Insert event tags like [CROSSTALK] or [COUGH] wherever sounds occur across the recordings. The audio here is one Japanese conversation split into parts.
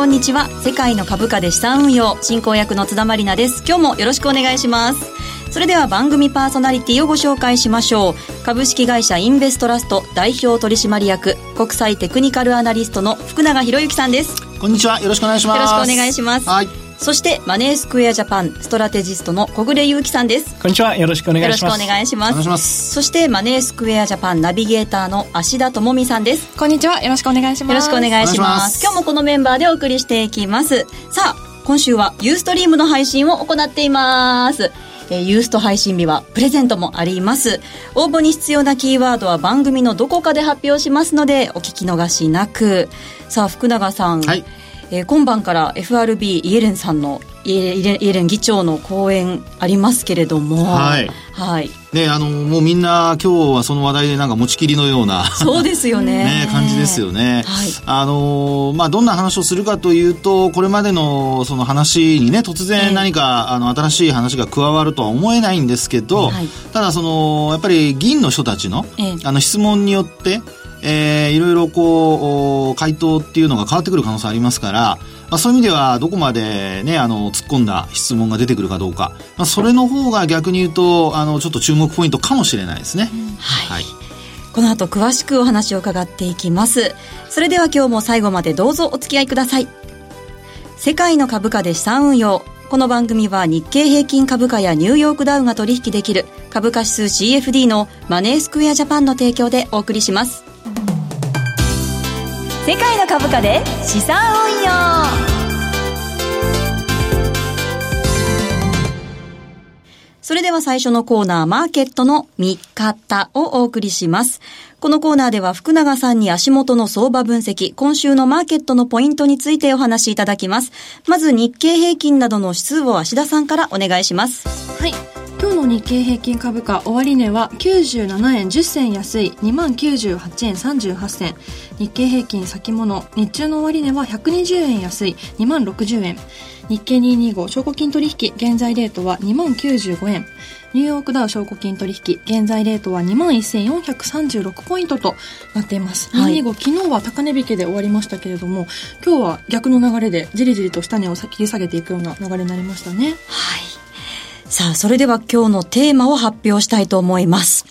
こんにちは。世界の株価で資産運用進行役の津田まりなです。今日もよろしくお願いします。それでは番組パーソナリティをご紹介しましょう。株式会社インベストラスト代表取締役国際テクニカルアナリストの福永博之さんです。こんにちは。よろしくお願いします。よろしくお願いします。はいそしてマネースクエアジャパンストラテジストの小暮祐樹さんです。こんにちは。よろしくお願いします。よろしくお願いします。そしてマネースクエアジャパンナビゲーターの芦田智美さんです。こんにちは。よろしくお願いします。よろしくお願いします。今日もこのメンバーでお送りしていきます。さあ今週はユーストリームの配信を行っています。えー、ユースト配信日はプレゼントもあります。応募に必要なキーワードは番組のどこかで発表しますので、お聞き逃しなく。さあ、福永さん。はい。えー、今晩から FRB イエレンさんのイエレン議長の講演ありますけれども、はい。はい。ね、あの、もうみんな今日はその話題でなんか持ちきりのような。そうですよね。[LAUGHS] ね、感じですよね。はい。あの、まあ、どんな話をするかというと、これまでのその話にね、突然何か、えー、あの、新しい話が加わるとは思えないんですけど、はい、ただその、やっぱり議員の人たちの、えー、あの、質問によって、えー、いろいろこう、回答っていうのが変わってくる可能性ありますから、まあ、そういう意味ではどこまでね、あの、突っ込んだ質問が出てくるかどうか、まあ、それの方が逆に言うと、あの、ちょっと注目ポイントかもしれないですね。うん、はい、はいこの後詳しくお話を伺っていきます。それでは今日も最後までどうぞお付き合いください。世界の株価で資産運用。この番組は日経平均株価やニューヨークダウが取引できる株価指数 CFD のマネースクエアジャパンの提供でお送りします。世界の株価で資産運用それでは最初のコーナー、マーケットの見方をお送りします。このコーナーでは福永さんに足元の相場分析、今週のマーケットのポイントについてお話しいただきます。まず日経平均などの指数を芦田さんからお願いします。はい。今日の日経平均株価終値は97円10銭安い2万98円38銭。日経平均先物日中の終値は120円安い2万60円。日経225証拠金取引現在レートは2万95円。ニューヨークダウ証拠金取引現在レートは2万1436ポイントとなっています、はい、225昨日は高値引けで終わりましたけれども今日は逆の流れでじりじりと下値を切り下げていくような流れになりましたね。はいさあ、それでは今日のテーマを発表したいと思います。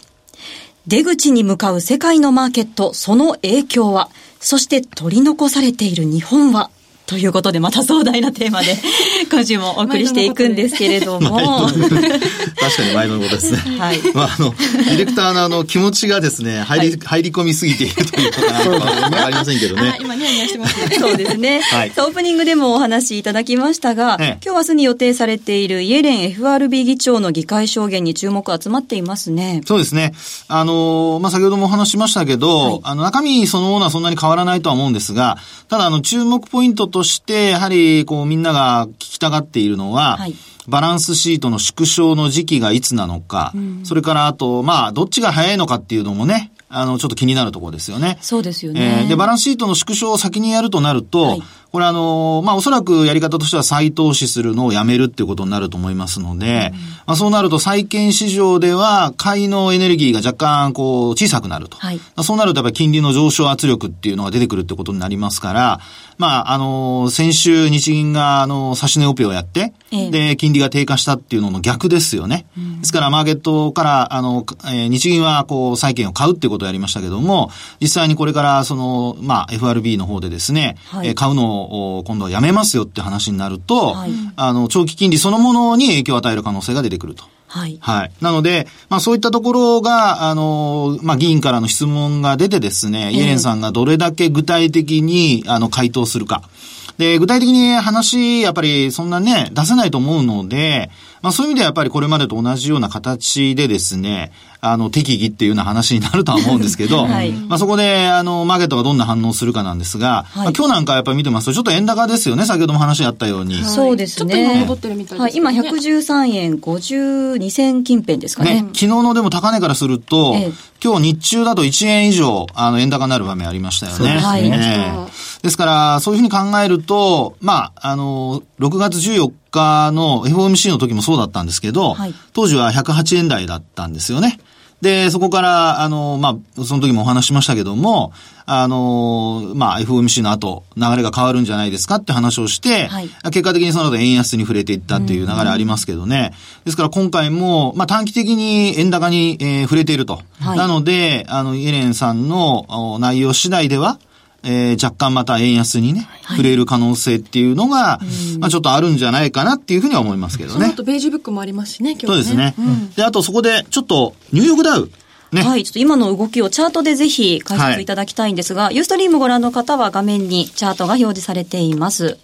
出口に向かう世界のマーケット、その影響は、そして取り残されている日本は、ということで、また壮大なテーマで、[LAUGHS] 今週もお送りしていくんですけれども。[LAUGHS] 確かに前のことですね。[LAUGHS] はい。まあ、あの、ディレクターのあの、気持ちがですね、入り、はい、入り込みすぎているということなのかわかりませんけどね。今、ニヤニヤしてますね。そうですね。はい。オープニングでもお話しいただきましたが、ええ、今日明日に予定されているイエレン FRB 議長の議会証言に注目集まっていますね。そうですね。あの、まあ、先ほどもお話しましたけど、はい、あの、中身そのものはそんなに変わらないとは思うんですが、ただ、あの、注目ポイントとして、やはり、こう、みんなが聞きたがっているのは、はい、バランスシートの縮小の時期がいつなのか、うん、それからあと、まあ、どっちが早いのかっていうのもね、あの、ちょっと気になるところですよね。そうですよね。えー、で、バランスシートの縮小を先にやるとなると、はい、これあの、まあ、おそらくやり方としては再投資するのをやめるっていうことになると思いますので、うん、まあ、そうなると債券市場では買いのエネルギーが若干こう小さくなると。はい、そうなるとやっぱり金利の上昇圧力っていうのが出てくるってことになりますから、まあ、あの、先週日銀があの、差し値オペをやって、ええ、で、金利が低下したっていうのの逆ですよね。うん、ですからマーケットから、あの、えー、日銀はこう債券を買うっていうことをやりましたけども、実際にこれからその、まあ、FRB の方でですね、はい、買うのを今度はやめますよって話になると、はい、あの、長期金利そのものに影響を与える可能性が出てくると。はい。はい。なので、まあそういったところが、あの、まあ議員からの質問が出てですね、イエレンさんがどれだけ具体的に、あの、回答するか。で、具体的に話、やっぱりそんなね、出せないと思うので、まあそういう意味ではやっぱりこれまでと同じような形でですね、あの、適宜っていうような話になるとは思うんですけど、[LAUGHS] はい、まあそこで、あの、マーケットがどんな反応するかなんですが、はい、まあ、今日なんかやっぱり見てますと、ちょっと円高ですよね、先ほども話あったように。はい、そうですね。ちょっと今戻ってるみたいです、ね、はい、今113円52銭近辺ですかね。ね昨日のでも高値からすると、ええ、今日日中だと1円以上、あの、円高になる場面ありましたよね。はい。えー、ですから、そういうふうに考えると、まあ、あの、6月14日の FOMC の時もそうだったんですけど、はい、当時は108円台だったんですよね。で、そこから、あの、まあ、その時もお話しましたけども、あの、まあ、FOMC の後、流れが変わるんじゃないですかって話をして、はい、結果的にその後円安に触れていったっていう流れありますけどね。ですから今回も、まあ、短期的に円高に、えー、触れていると。はい、なので、あの、イエレンさんの内容次第では、えー、若干また円安にね、はい、触れる可能性っていうのが、まあちょっとあるんじゃないかなっていうふうには思いますけどね。そのとベージュブックもありますしね、今日ね。そうですね。うん、で、あとそこで、ちょっと、ニューヨークダウ。ね、はい、ちょっと今の動きをチャートでぜひ解説いただきたいんですが、はい、ユーストリームご覧の方は画面にチャートが表示されています。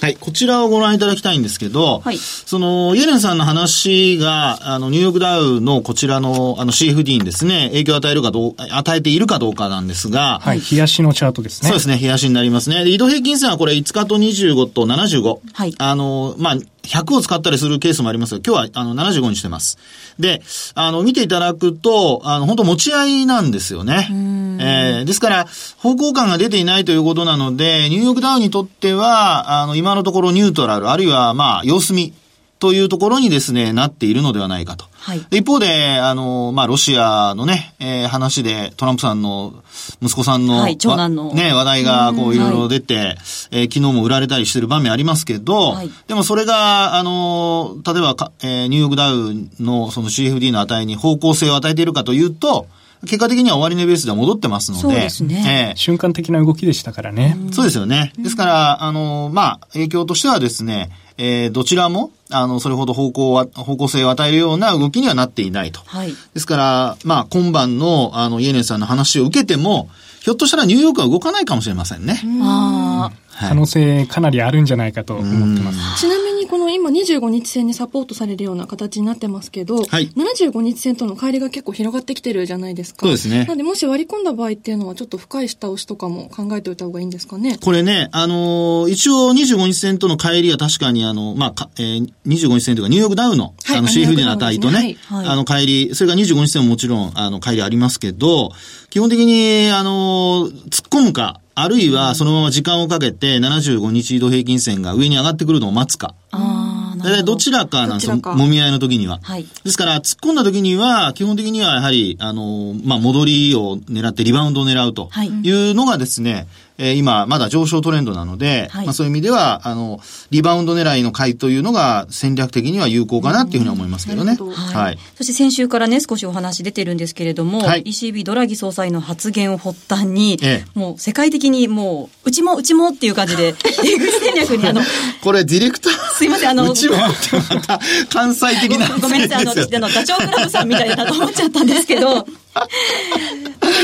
はい、こちらをご覧いただきたいんですけど、はい、その、イエレンさんの話が、あの、ニューヨークダウのこちらの、あの、CFD にですね、影響を与えるかどう、与えているかどうかなんですが、はい、冷やしのチャートですね。そうですね、冷やしになりますね。移動平均線はこれ5日と25と75。はい。あの、まあ、100を使ったりするケースもありますが、今日はあの75にしてます。で、あの、見ていただくと、あの、本当持ち合いなんですよね。えー、ですから、方向感が出ていないということなので、ニューヨークダウンにとっては、あの、今のところニュートラル、あるいは、まあ、様子見というところにですね、なっているのではないかと。はい、一方で、あの、まあ、ロシアのね、えー、話で、トランプさんの息子さんの、はい、長男の。ね、話題が、こう、いろいろ出て、はい、えー、昨日も売られたりしてる場面ありますけど、はい、でもそれが、あの、例えばか、えー、ニューヨークダウのその CFD の値に方向性を与えているかというと、結果的には終値ベースでは戻ってますので。そうですね。えー、瞬間的な動きでしたからね。そうですよね。ですから、あの、まあ、影響としてはですね、えー、どちらも、あの、それほど方向は、方向性を与えるような動きにはなっていないと。はい。ですから、まあ、今晩の、あの、イエネンさんの話を受けても、ひょっとしたらニューヨークは動かないかもしれませんね。ああ、可能性かなりあるんじゃないかと思ってます。ちなみにこの今25日線にサポートされるような形になってますけど、はい、75日線との乖離が結構広がってきてるじゃないですか。そうですね。なんでもし割り込んだ場合っていうのはちょっと深い下押しとかも考えておいた方がいいんですかね。これね、あのー、一応25日線との乖離は確かにあの、まあ、えー、25日線というかニューヨークダウの、はい、あの CFD の値とね、はい、あの乖離、それが25日線ももちろんあの乖離ありますけど、基本的にあのー、突っ込むか、あるいはそのまま時間をかけて75日移動平均線が上に上がってくるのを待つか。大体どちらかなんですよ、もみ合いの時には。はい。ですから、突っ込んだ時には、基本的にはやはり、あの、まあ、戻りを狙ってリバウンドを狙うというのがですね、えー、今、まだ上昇トレンドなので、はい、まあそういう意味では、あの、リバウンド狙いの買いというのが戦略的には有効かなっていうふうに思いますけどね。ど。はい、はい。そして先週からね、少しお話出てるんですけれども、はい、ECB ドラギ総裁の発言を発端に、ええ、もう世界的にもう、うちもうちもっていう感じで、[LAUGHS] 出口戦略にあの、これディレクターすいません、あの、うちもってまた関西的なごめんなさい、あの、私、あの、ダチョウ倶楽部さんみたいだと思っちゃったんですけど、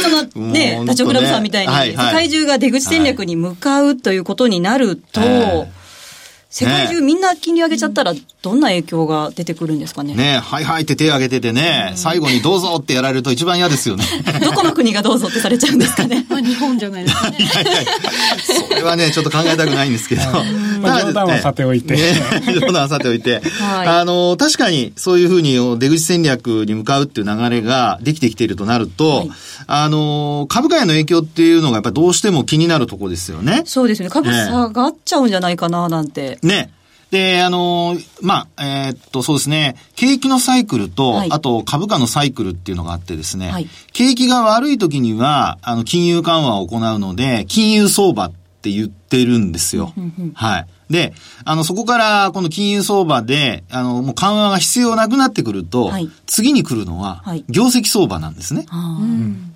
そのね、ダチョウ倶楽部さんみたいに、世界中が出口戦略に向かうということになると、世界中みんな金利上げちゃったら、どんな影響が出てくるんですかね。ねはいはいって手挙げててね、最後にどうぞってやられると一番嫌ですよね。どこの国がどうぞってされちゃうんですかね。[LAUGHS] まあ日本じゃないですかね。[LAUGHS] いやいやそれはね、ちょっと考えたくないんですけど。まあ冗談はさておいて。ね、[LAUGHS] 冗談はさておいて。はい、あの、確かにそういうふうに出口戦略に向かうっていう流れができてきているとなると、はい、あの、株価への影響っていうのがやっぱりどうしても気になるところですよね。そうですね。株下がっちゃうんじゃないかななんて。ね。で、あの、まあ、えー、っと、そうですね、景気のサイクルと、はい、あと株価のサイクルっていうのがあってですね、はい、景気が悪い時には、あの、金融緩和を行うので、金融相場って言ってるんですよ。はい。で、あの、そこから、この金融相場で、あの、もう緩和が必要なくなってくると、はい、次に来るのは、業績相場なんですね。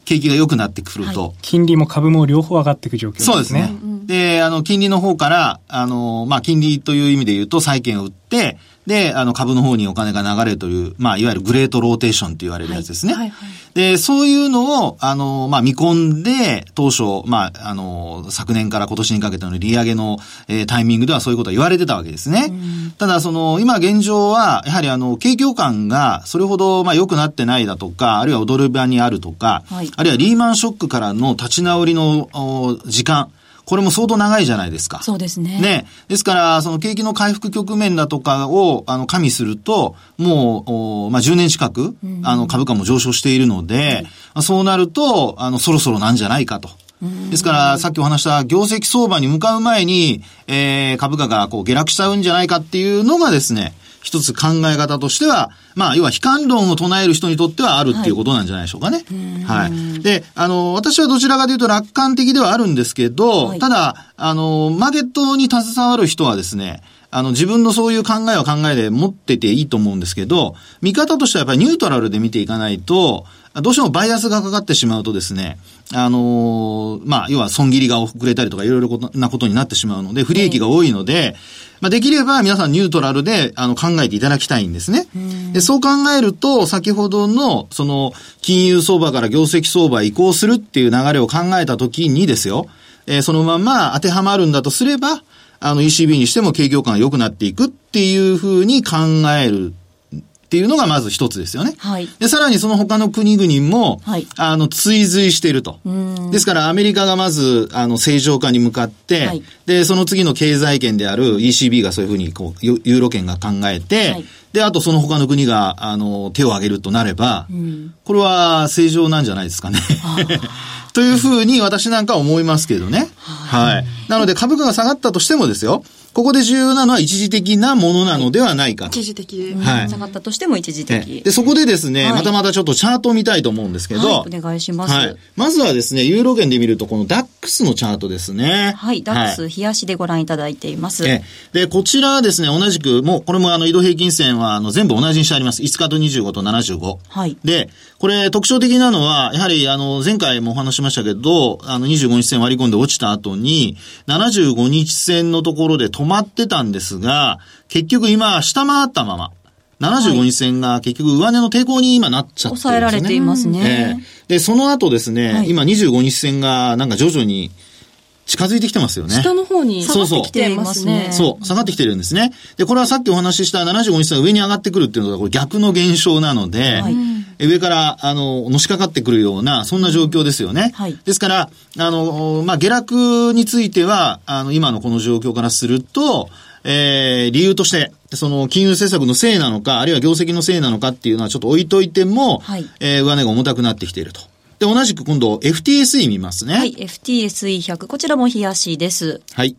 景気が良くなってくると、はい、金利も株も両方上がっていく状況ですね。そうですね。で、あの、金利の方から、あの、まあ、金利という意味で言うと、債券を売って、で、あの、株の方にお金が流れるという、まあ、いわゆるグレートローテーションと言われるやつですね。はいはいはい、で、そういうのを、あの、まあ、見込んで、当初、まあ、あの、昨年から今年にかけての利上げの、えー、タイミングではそういうことは言われてたわけですね。ただ、その、今現状は、やはりあの、景況感がそれほど、まあ、良くなってないだとか、あるいは踊る場にあるとか、はい、あるいはリーマンショックからの立ち直りの時間、これも相当長いじゃないですか。そうですね。ね。ですから、その景気の回復局面だとかを、あの、加味すると、もう、おまあ、10年近く、あの、株価も上昇しているので、はい、そうなると、あの、そろそろなんじゃないかと。ですから、さっきお話した業績相場に向かう前に、えー、株価がこう下落しちゃうんじゃないかっていうのがですね、一つ考え方としては、まあ、要は悲観論を唱える人にとってはあるっていうことなんじゃないでしょうかね。はい。はい、で、あの、私はどちらかというと楽観的ではあるんですけど、はい、ただ、あの、マーケットに携わる人はですね、あの、自分のそういう考えは考えで持ってていいと思うんですけど、見方としてはやっぱりニュートラルで見ていかないと、どうしてもバイアスがかかってしまうとですね、あのー、まあ、要は損切りが遅れたりとかいろいろなことになってしまうので、不利益が多いので、まあ、できれば皆さんニュートラルで、あの、考えていただきたいんですね。で、そう考えると、先ほどの、その、金融相場から業績相場移行するっていう流れを考えたときにですよ、えー、そのまま当てはまるんだとすれば、あの ECB にしても景況感が良くなっていくっていうふうに考えるっていうのがまず一つですよね。はい。で、さらにその他の国々も、はい、あの、追随していると。ですから、アメリカがまず、あの、正常化に向かって、はい、で、その次の経済圏である ECB がそういうふうに、こう、ユーロ圏が考えて、はい、で、あとその他の国が、あの、手を挙げるとなれば、これは正常なんじゃないですかね。[LAUGHS] というふうに私なんか思いますけどね。はい。なので株価が下がったとしてもですよ。ここで重要なのは一時的なものなのではないか一時的で。はい。下がったとしても一時的。で、そこでですね、はい、またまたちょっとチャートを見たいと思うんですけど。はい、お願いします。はい。まずはですね、ユーロ圏で見ると、このダックスのチャートですね。はい。ダックス、冷やしでご覧いただいています。で、こちらはですね、同じく、もう、これもあの、移動平均線は、あの、全部同じにしてあります。5日と25と75。はい。で、これ特徴的なのは、やはりあの、前回もお話しましたけど、あの、25日線割り込んで落ちた後に、75日線のところで止まってたんですが、結局今、下回ったまま。75日線が結局上値の抵抗に今なっちゃってるんですね。抑えられていますね。えー、で、その後ですね、はい、今25日線がなんか徐々に近づいてきてますよね。下の方に下がってきてますね。そう、下がってきてるんですね。で、これはさっきお話しした75日線が上に上がってくるっていうのがこれ逆の現象なので、はい、上から、あの、のしかかってくるような、そんな状況ですよね。はい、ですから、あの、まあ、下落については、あの、今のこの状況からすると、えー、理由として、その金融政策のせいなのか、あるいは業績のせいなのかっていうのはちょっと置いといても、はい、えー、上値が重たくなってきていると。で、同じく今度 FTSE 見ますね。はい、FTSE100。こちらも冷やしです。はい。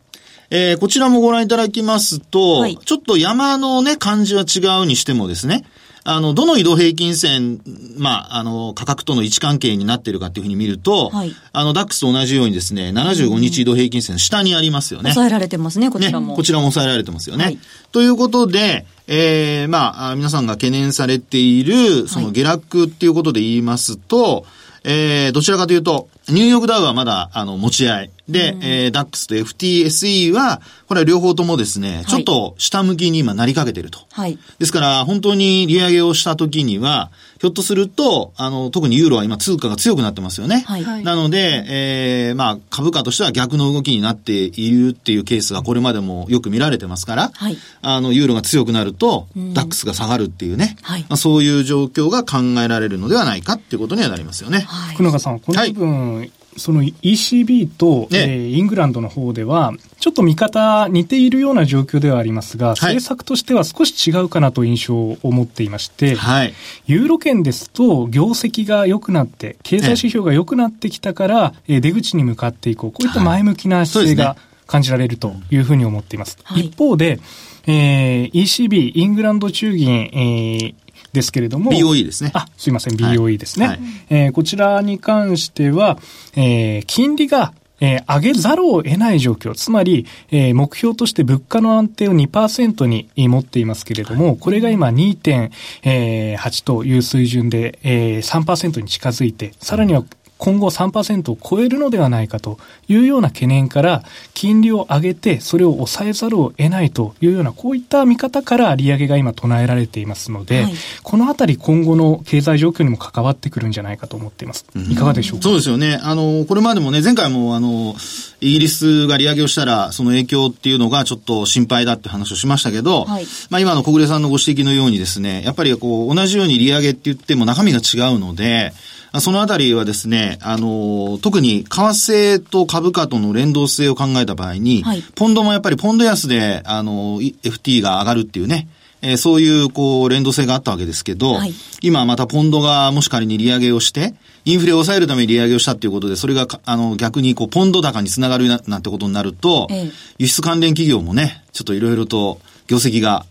えー、こちらもご覧いただきますと、はい、ちょっと山のね、感じは違うにしてもですね、あの、どの移動平均線、まあ、あの、価格との位置関係になっているかっていうふうに見ると、はい、あの、ダックスと同じようにですね、75日移動平均線下にありますよね。抑えられてますね、こちらも。ね、こちらも抑えられてますよね。はい、ということで、えー、まあ、皆さんが懸念されている、その下落っていうことで言いますと、はいえー、どちらかというと、ニューヨークダウはまだ、あの、持ち合い。で、うん、えー、ダックスと FTSE は、これは両方ともですね、ちょっと下向きに今なりかけてると。はい。ですから、本当に利上げをした時には、ひょっとすると、あの、特にユーロは今通貨が強くなってますよね。はい。なので、えー、まあ、株価としては逆の動きになっているっていうケースがこれまでもよく見られてますから、はい。あの、ユーロが強くなると、ダックスが下がるっていうね、はい。まあ、そういう状況が考えられるのではないかっていうことにはなりますよね。はい。福永さん、この部分、はいその ECB と、ね、え。ー、イングランドの方では、ちょっと見方似ているような状況ではありますが、はい、政策としては少し違うかなと印象を持っていまして、はい、ユーロ圏ですと業績が良くなって、経済指標が良くなってきたから、えー、出口に向かっていこう。こういった前向きな姿勢が感じられるというふうに思っています。はい、一方で、えー、ECB、イングランド中銀、えー、ですけれども。BOE ですね。あ、すいません、BOE ですね。はい、えー、こちらに関しては、えー、金利がえー、上げざるを得ない状況。つまり、えー、目標として物価の安定を2%に持っていますけれども、これが今2.8という水準で、えー、3%に近づいて、さらには今後3%を超えるのではないかというような懸念から、金利を上げて、それを抑えざるを得ないというような、こういった見方から利上げが今唱えられていますので、はい、このあたり今後の経済状況にも関わってくるんじゃないかと思っています。いかがでしょうか、そうですよね。あの、これまでもね、前回もあの、イギリスが利上げをしたら、その影響っていうのがちょっと心配だって話をしましたけど、はい、まあ今の小暮さんのご指摘のようにですね、やっぱりこう、同じように利上げって言っても中身が違うので、そのあたりはですね、あの、特に為替と株価との連動性を考えた場合に、はい、ポンドもやっぱりポンド安で、あの、FT が上がるっていうね、えー、そういう、こう、連動性があったわけですけど、はい、今またポンドがもし仮に利上げをして、インフレを抑えるために利上げをしたっていうことで、それが、あの、逆に、こう、ポンド高につながるなんてことになると、ええ、輸出関連企業もね、ちょっといろいろと業績が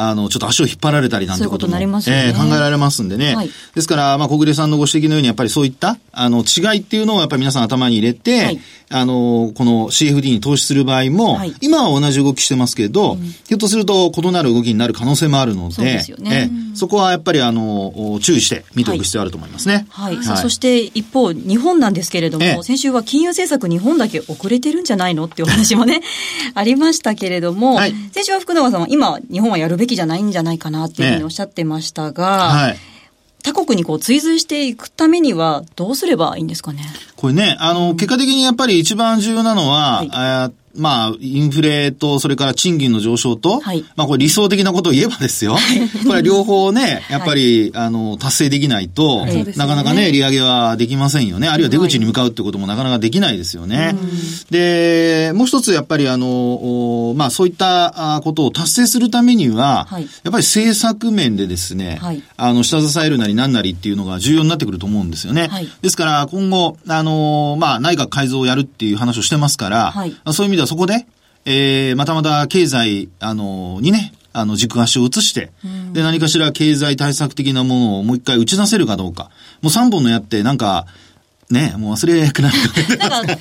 あの、ちょっと足を引っ張られたりなんてことも、そういうことになりますよね。えー考えられますんでね。はい。ですから、まあ、小暮さんのご指摘のように、やっぱりそういった、あの、違いっていうのをやっぱり皆さん頭に入れて、はい。あの、この CFD に投資する場合も、はい。今は同じ動きしてますけど、ひょっとすると異なる動きになる可能性もあるので、そうですよね。ええそこはやっぱり、あの、お注意して見ておく必要あると思いますね。はい。そして一方、日本なんですけれども、ええ。先週は金融政策日本だけ遅れてるんじゃないのっていうお話もね、[LAUGHS] ありましたけれども、はい。先週は福永さんは今、日本はやるべきじゃないんじゃないかなっていうふうにおっしゃってましたが、はい。他国にこう追随していくためにはどうすればいいんですかね？これね、あの、結果的にやっぱり一番重要なのは、はいまあ、インフレと、それから賃金の上昇と、はい。まあ、これ理想的なことを言えばですよ。これは両方ね、[LAUGHS] やっぱり、あの、達成できないと、はい。なかなかね、利上げはできませんよね。あるいは出口に向かうってこともなかなかできないですよね。で、もう一つやっぱりあの、おまあ、そういったあことを達成するためには、はい。やっぱり政策面でですね、はい。あの、下支えるなりなんなりっていうのが重要になってくると思うんですよね。はい。ですから、今後、あのーまあ、内閣改造をやるっていう話をしてますから、そういう意味ではそこで、えー、またまた経済、あのーにね、あの、軸足を移して、で、何かしら経済対策的なものをもう一回打ち出せるかどうか。もう3本の矢って、なんか、ね、もう忘れなくなる。なんか、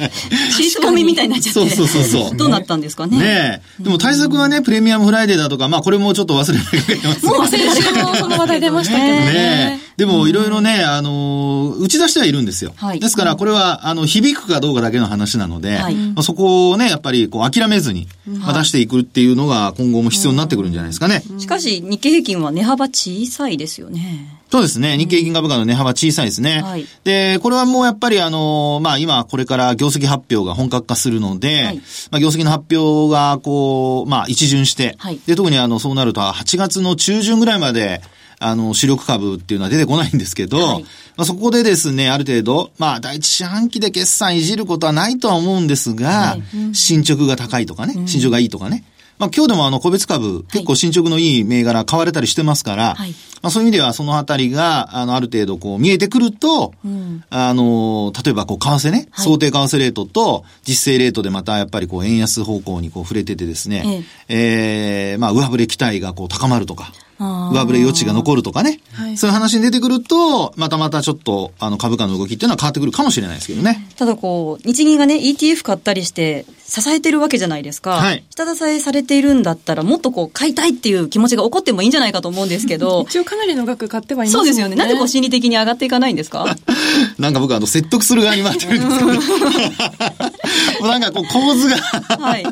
尻すぼみみたいになっちゃって。そうそうそうそうどうなったんですかね。ねえ。でも対策はね、プレミアムフライデーだとか、まあこれもちょっと忘れないけません。もう先週もその話題出ましたけどね。でも、いろいろね、あのー打ち出してはいるんですよ。はいですから、これは、あの、響くかどうかだけの話なので、はいまあ、そこをね、やっぱり、こう、諦めずに、まあ出していくっていうのが、今後も必要になってくるんじゃないですかね。しかし、日経平均は値幅小さいですよね。そうですね。日経平均株価の値幅小さいですね。はいで、これはもうやっぱりあの、まあ今これから業績発表が本格化するので、はい。まあ業績の発表がこう、まあ一巡して、はい。で、特にあの、そうなると8月の中旬ぐらいまで、あの、主力株っていうのは出てこないんですけど、はい。まあそこでですね、ある程度、まあ第一四半期で決算いじることはないとは思うんですが、はい。進捗が高いとかね、進捗がいいとかね。まあ今日でもあの個別株、結構進捗のいい銘柄買われたりしてますから、はい。まあそういう意味ではそのあたりが、あの、ある程度こう見えてくると、ん。あの、例えばこう為替ね、はい。想定為替レートと実勢レートでまたやっぱりこう円安方向にこう触れててですね、ええ。まあ上振れ期待がこう高まるとか、上振れ余地が残るとかね、はい。そういう話に出てくると、またまたちょっとあの株価の動きっていうのは変わってくるかもしれないですけどね。ただこう、日銀がね、ETF 買ったりして、支えてるわけじゃないですか。はい。下支えされているんだったら、もっとこう、買いたいっていう気持ちが起こってもいいんじゃないかと思うんですけど、[LAUGHS] 一応かなりの額買ってはいますね。そうですよね。なんでこう、心理的に上がっていかないんですか？なんか僕はあの説得する側に回ってるんですけど、も [LAUGHS] う [LAUGHS] なんかこう構図が、はい。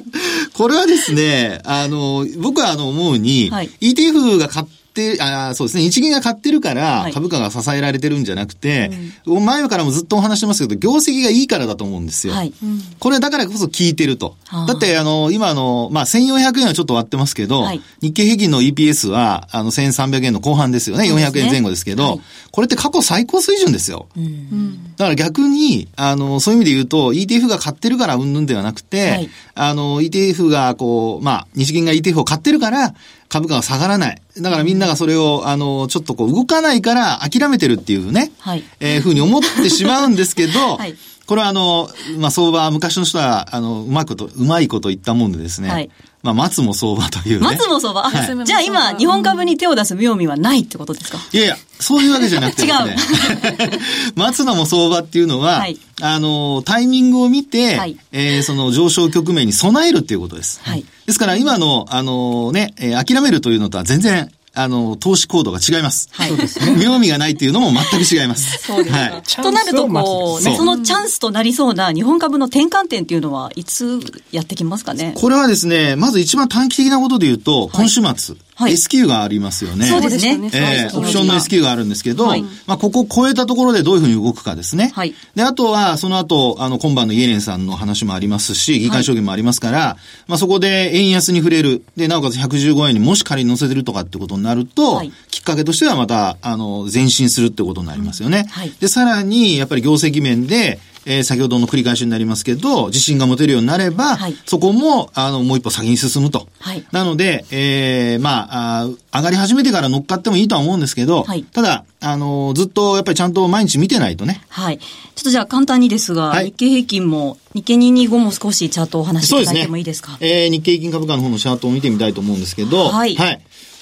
これはですね、あの、僕はあの思うに、はい。ETF が買って、あそうですね、日銀が買ってるからはい株価が支えられてるんじゃなくて、前からもずっとお話してますけど、業績がいいからだと思うんですよ。はい。これだからこそ効いてるとはあ。だって、あの、今の、まあ、1400円はちょっと割ってますけど、はい日経平均の EPS は、あの、1300円の後半ですよね。そうですね400円前後ですけど、はいこれって過去最高水準ですよ。うんだから逆に、あの、そういう意味で言うと、ETF が買ってるからうんぬんではなくて、はいあの、ETF がこう、まあ、日銀が ETF を買ってるから、株価が下がらない。だからみんながそれを、あの、ちょっとこう、動かないから諦めてるっていうね、はい。えーふうに思ってしまうんですけど、[LAUGHS] はい。これはあの、まあ、相場、昔の人は、あの、うまいこと、うまいこと言ったもんでですね、はいまあ、松も相場というね。松も相場？あはいじゃあ今、日本株に手を出す妙味はないってことですか？いやいや、そういうわけじゃなくてですね。[LAUGHS] [LAUGHS] 松野も相場っていうのは、はいあの、タイミングを見て、はいえーその上昇局面に備えるっていうことです。はいですから今の、あのね、えー諦めるというのとは全然、あの、投資行動が違います。はい妙味がないっていうのも全く違います。そうですか。はい。となると、こう、ね、そのチャンスとなりそうな日本株の転換点っていうのは、いつやってきますかね？これはですね、まず一番短期的なことで言うと、今週末、はい S q がありますよね。そうですね。ええオプションの S q があるんですけど、はいまあ、ここを超えたところでどういうふうに動くかですね。はいで、あとは、その後、あの、今晩のイエレンさんの話もありますし、議会証言もありますから、まあ、そこで円安に触れる。で、なおかつ115円にもし仮に乗せてるとかってことになると、はいきっかけとしてはまた、あの、前進するってことになりますよね。はいで、さらに、やっぱり業績面で、えー先ほどの繰り返しになりますけど、自信が持てるようになれば、はい。そこも、あの、もう一歩先に進むと。はい。なので、えーまああー、上がり始めてから乗っかってもいいとは思うんですけど、はい。ただ、あの、ずっとやっぱりちゃんと毎日見てないとね。はい。ちょっとじゃあ簡単にですが、はい。日経平均も、日経225も少しチャートをお話しいただいてもいいですか？えー日経平均株価の方のチャートを見てみたいと思うんですけど、はい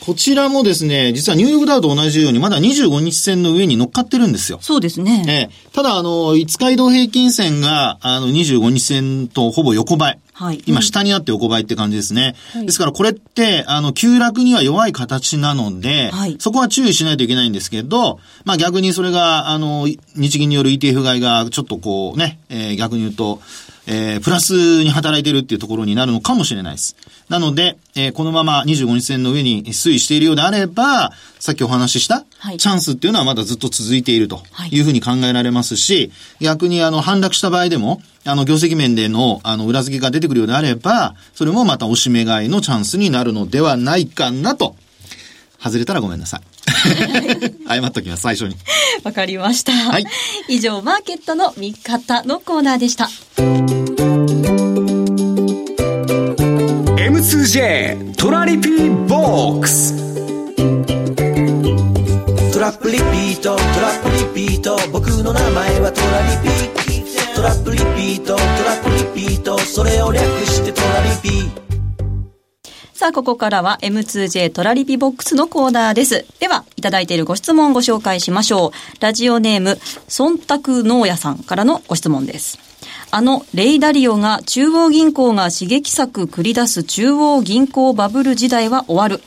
こちらもですね、実はニューヨークダウと同じように、まだ25日線の上に乗っかってるんですよ。そうですね。ええただ、あの、5日移動平均線が、あの、25日線とほぼ横ばい。はい今、下にあって横ばいって感じですね。ですから、これって、あの、急落には弱い形なので、はいそこは注意しないといけないんですけど、まあ逆にそれが、あの、日銀による ETF 買いが、ちょっとこうね、えー逆に言うと、えープラスに働いてるっていうところになるのかもしれないです。なので、えーこのまま25日線の上に推移しているようであれば、さっきお話しした、はいチャンスっていうのはまだずっと続いているとはいいうふうに考えられますし、逆にあの、反落した場合でも、あの、業績面での、あの、裏付けが出てくるようであれば、それもまた押し目買いのチャンスになるのではないかなと。外れたらごめんなさい。謝っときます、最初に。わかりました。はい以上、マーケットの見方のコーナーでした。M2J トラリピーボックストラップリピートトラップリピート僕の名前はトラリピトラップリピートトラップリピートそれを略してトラリピさあ、ここからは M2J トラリピボックスのコーナーです。では、いただいているご質問をご紹介しましょう。ラジオネーム、忖度農家さんからのご質問です。あの、レイダリオが中央銀行が刺激策繰り出す中央銀行バブル時代は終わる。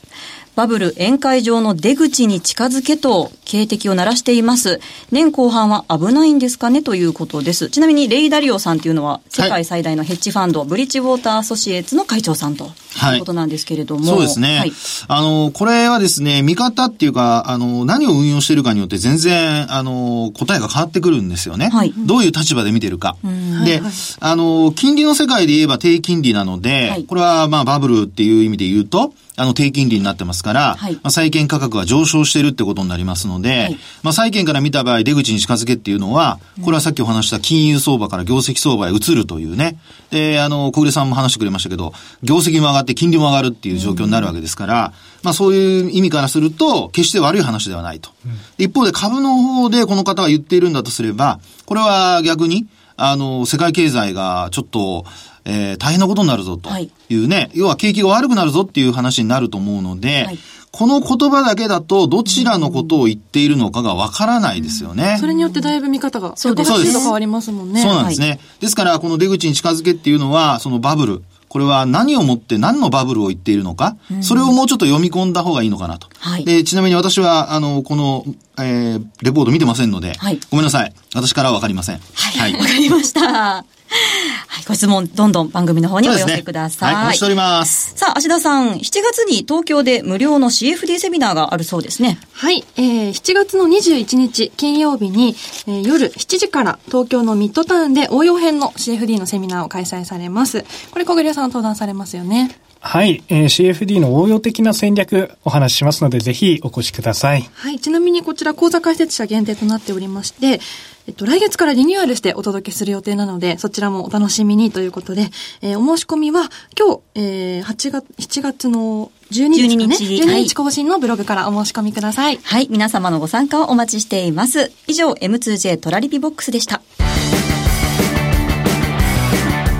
バブル宴会場の出口に近づけと警笛を鳴らしています。年後半は危ないんですかねということです。ちなみにレイダリオさんというのは世界最大のヘッジファンド、ブリッジウォーターアソシエイツの会長さんということなんですけれども。そうですね。はいあの、これはですね、見方っていうか、あの、何を運用しているかによって全然、あの、答えが変わってくるんですよね。はいどういう立場で見てるか。で、あの、金利の世界で言えば低金利なので、はいこれはまあバブルっていう意味で言うと、あの、低金利になってますから、はいまあ、債券価格が上昇してるってことになりますので、はいまあ、債券から見た場合、出口に近づけっていうのは、これはさっきお話した金融相場から業績相場へ移るというね。で、あの、小暮さんも話してくれましたけど、業績も上がって金利も上がるっていう状況になるわけですから、まあ、そういう意味からすると、決して悪い話ではないと。で一方で株の方でこの方が言っているんだとすれば、これは逆に、あの、世界経済がちょっと、えー大変なことになるぞとはいいうね、要は景気が悪くなるぞっていう話になると思うので、はいこの言葉だけだとどちらのことを言っているのかがわからないですよね。それによってだいぶ見方がそうです180度変わりますもんね。そうなんですね。ですから、この出口に近づけっていうのは、そのバブル。これは何をもって何のバブルを言っているのか、それをもうちょっと読み込んだ方がいいのかなと。はいで、ちなみに私は、あの、この、えー、レポート見てませんので、はいごめんなさい。私からはわかりません。はい。わ、かりました。はい。ご質問、どんどん番組の方にお寄せください。はい、お待ちしております。さあ、芦田さん、7月に東京で無料の CFD セミナーがあるそうですね。はい、えー、7月の21日金曜日に、えー夜7時から東京のミッドタウンで応用編の CFD のセミナーを開催されます。これ小暮さん登壇されますよね。はい、えー CFD の応用的な戦略お話ししますので、ぜひお越しください。はい。ちなみにこちら講座解説者限定となっておりまして、えっと、来月からリニューアルしてお届けする予定なので、そちらもお楽しみにということで、えーお申し込みは今日、えー、8月、7月の12日ですかね。12日12日更新のブログからお申し込みください。はい。皆様のご参加をお待ちしています。以上、M2J トラリピボックスでした。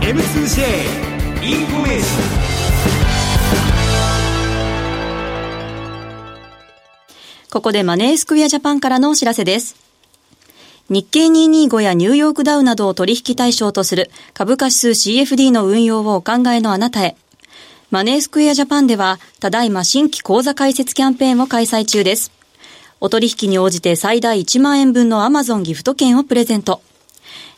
M2J インフォメーションここでマネースクエアジャパンからのお知らせです。日経225やニューヨークダウなどを取引対象とする株価指数 CFD の運用をお考えのあなたへ。マネースクエアジャパンでは、ただいま新規講座開設キャンペーンを開催中です。お取引に応じて最大1万円分の Amazon ギフト券をプレゼント。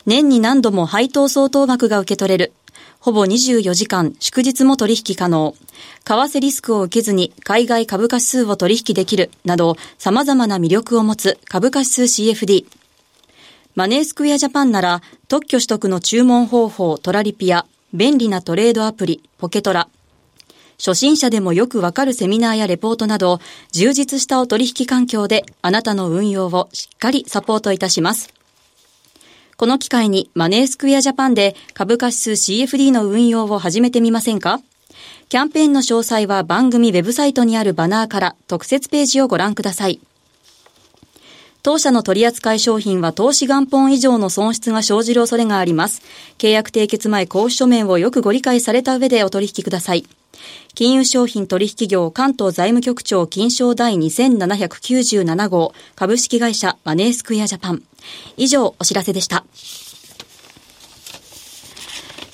年に何度も配当相当額が受け取れる。ほぼ24時間、祝日も取引可能。為替リスクを受けずに海外株価指数を取引できる。など、様々な魅力を持つ株価指数 CFD。マネースクエアジャパンなら、特許取得の注文方法トラリピや、便利なトレードアプリ、ポケトラ。初心者でもよくわかるセミナーやレポートなど、充実したお取引環境であなたの運用をしっかりサポートいたします。この機会にマネースクエアジャパンで株価指数 CFD の運用を始めてみませんか？キャンペーンの詳細は番組ウェブサイトにあるバナーから特設ページをご覧ください。当社の取扱商品は投資元本以上の損失が生じる恐れがあります。契約締結前交付書面をよくご理解された上でお取引ください。金融商品取引業関東財務局長金賞第2797号株式会社マネースクエアジャパン。以上、お知らせでした。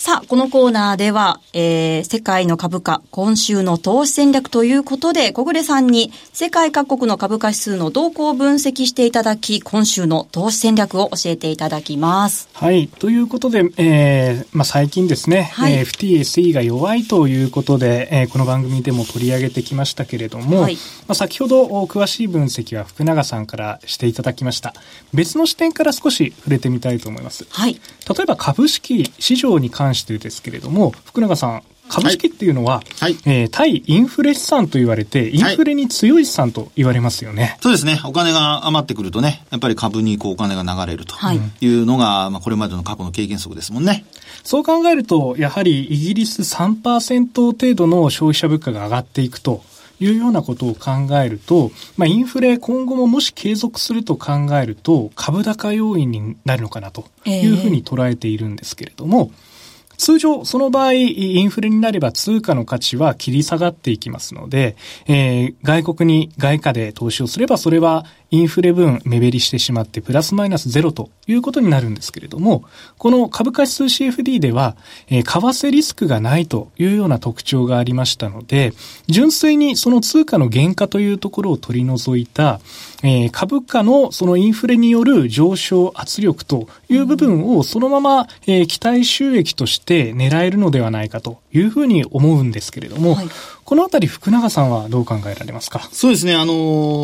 さあ、このコーナーでは、えー、世界の株価、今週の投資戦略ということで、小暮さんに世界各国の株価指数の動向を分析していただき、今週の投資戦略を教えていただきます。はい。ということで、えー、まあ、最近ですね、はい、えー、FTSE が弱いということで、えー、この番組でも取り上げてきましたけれども、はい、まあ、先ほど詳しい分析は福永さんからしていただきました。別の視点から少し触れてみたいと思います。はい。例えば株式市場に関してですけれども、福永さん、株式っていうのは、はい、えー、対インフレ資産と言われて、インフレに強い資産と言われますよね。はい、そうですね。お金が余ってくるとね、やっぱり株にこうお金が流れるというのが、はい、まあこれまでの過去の経験則ですもんね。そう考えると、やはりイギリス3%程度の消費者物価が上がっていくと、いうようなことを考えると、まあ、インフレ今後ももし継続すると考えると、株高要因になるのかなというふうに捉えているんですけれども、えー通常、その場合、インフレになれば通貨の価値は切り下がっていきますので、えー、外国に外貨で投資をすれば、それはインフレ分目減りしてしまってプラスマイナスゼロということになるんですけれども、この株価指数 CFD では、えー、為替リスクがないというような特徴がありましたので、純粋にその通貨の原価というところを取り除いた、えー、株価のそのインフレによる上昇圧力という部分をそのまま、えー、期待収益として狙えるのではないかというふうに思うんですけれども、はい。このあたり福永さんはどう考えられますか？そうですね。あの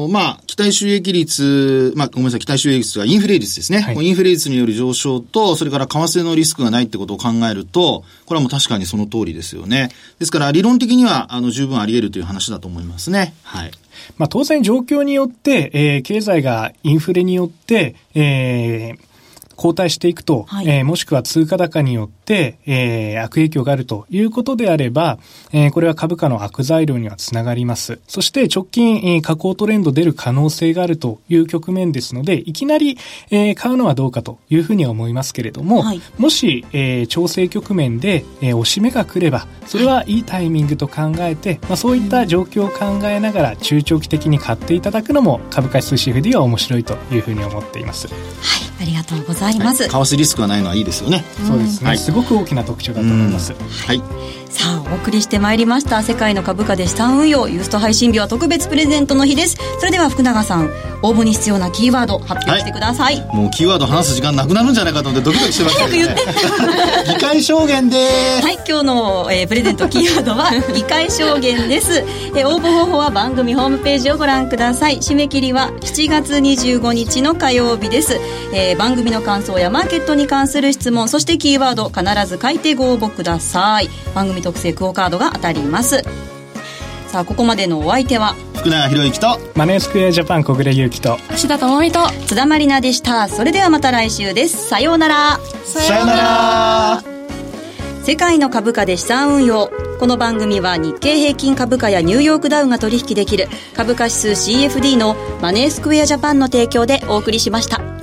ー、まあ、期待収益率、まあ、ごめんなさい、期待収益率はインフレ率ですね。はい、インフレ率による上昇と、それから為替のリスクがないってことを考えると、これはもう確かにその通りですよね。ですから、理論的には、あの、十分あり得るという話だと思いますね。はい。まあ、当然状況によって、えー、経済がインフレによって、えー、後退していくと、はい、えー、もしくは通貨高によって、えー、悪影響があるということであれば、えー、これは株価の悪材料にはつながります。そして直近、えー、下降トレンド出る可能性があるという局面ですので、いきなり、えー、買うのはどうかというふうには思いますけれども、はい、もし、えー、調整局面で、えー、押し目が来れば、それはいいタイミングと考えて、まあ、そういった状況を考えながら中長期的に買っていただくのも株価指数 CFD は面白いというふうに思っています。はい。ありがとうございます、はい、為替リスクがないのはいいですよね。そうですね、はい、すごく大きな特徴だと思います。はい。さあお送りしてまいりました。世界の株価で資産運用。ユースト配信日は特別プレゼントの日です。それでは福永さん応募に必要なキーワード発表してください、はい、もうキーワード話す時間なくなるんじゃないかと思ってドキドキしてましたけど、ね、議会証言です。はい今日の、えー、プレゼントキーワードは議会証言です、えー、応募方法は番組ホームページをご覧ください。締め切りは7月25日の火曜日です、えー、番組の感想やマーケットに関する質問そしてキーワード必ず書いてご応募ください。番組特製クオカードが当たります。さあここまでのお相手は福永博之とマネースクエアジャパン小暮優樹と芦田智美と津田まりなでした。それではまた来週です。さようなら。さようなら。世界の株価で資産運用。この番組は日経平均株価やニューヨークダウが取引できる株価指数 CFD のマネースクエアジャパンの提供でお送りしました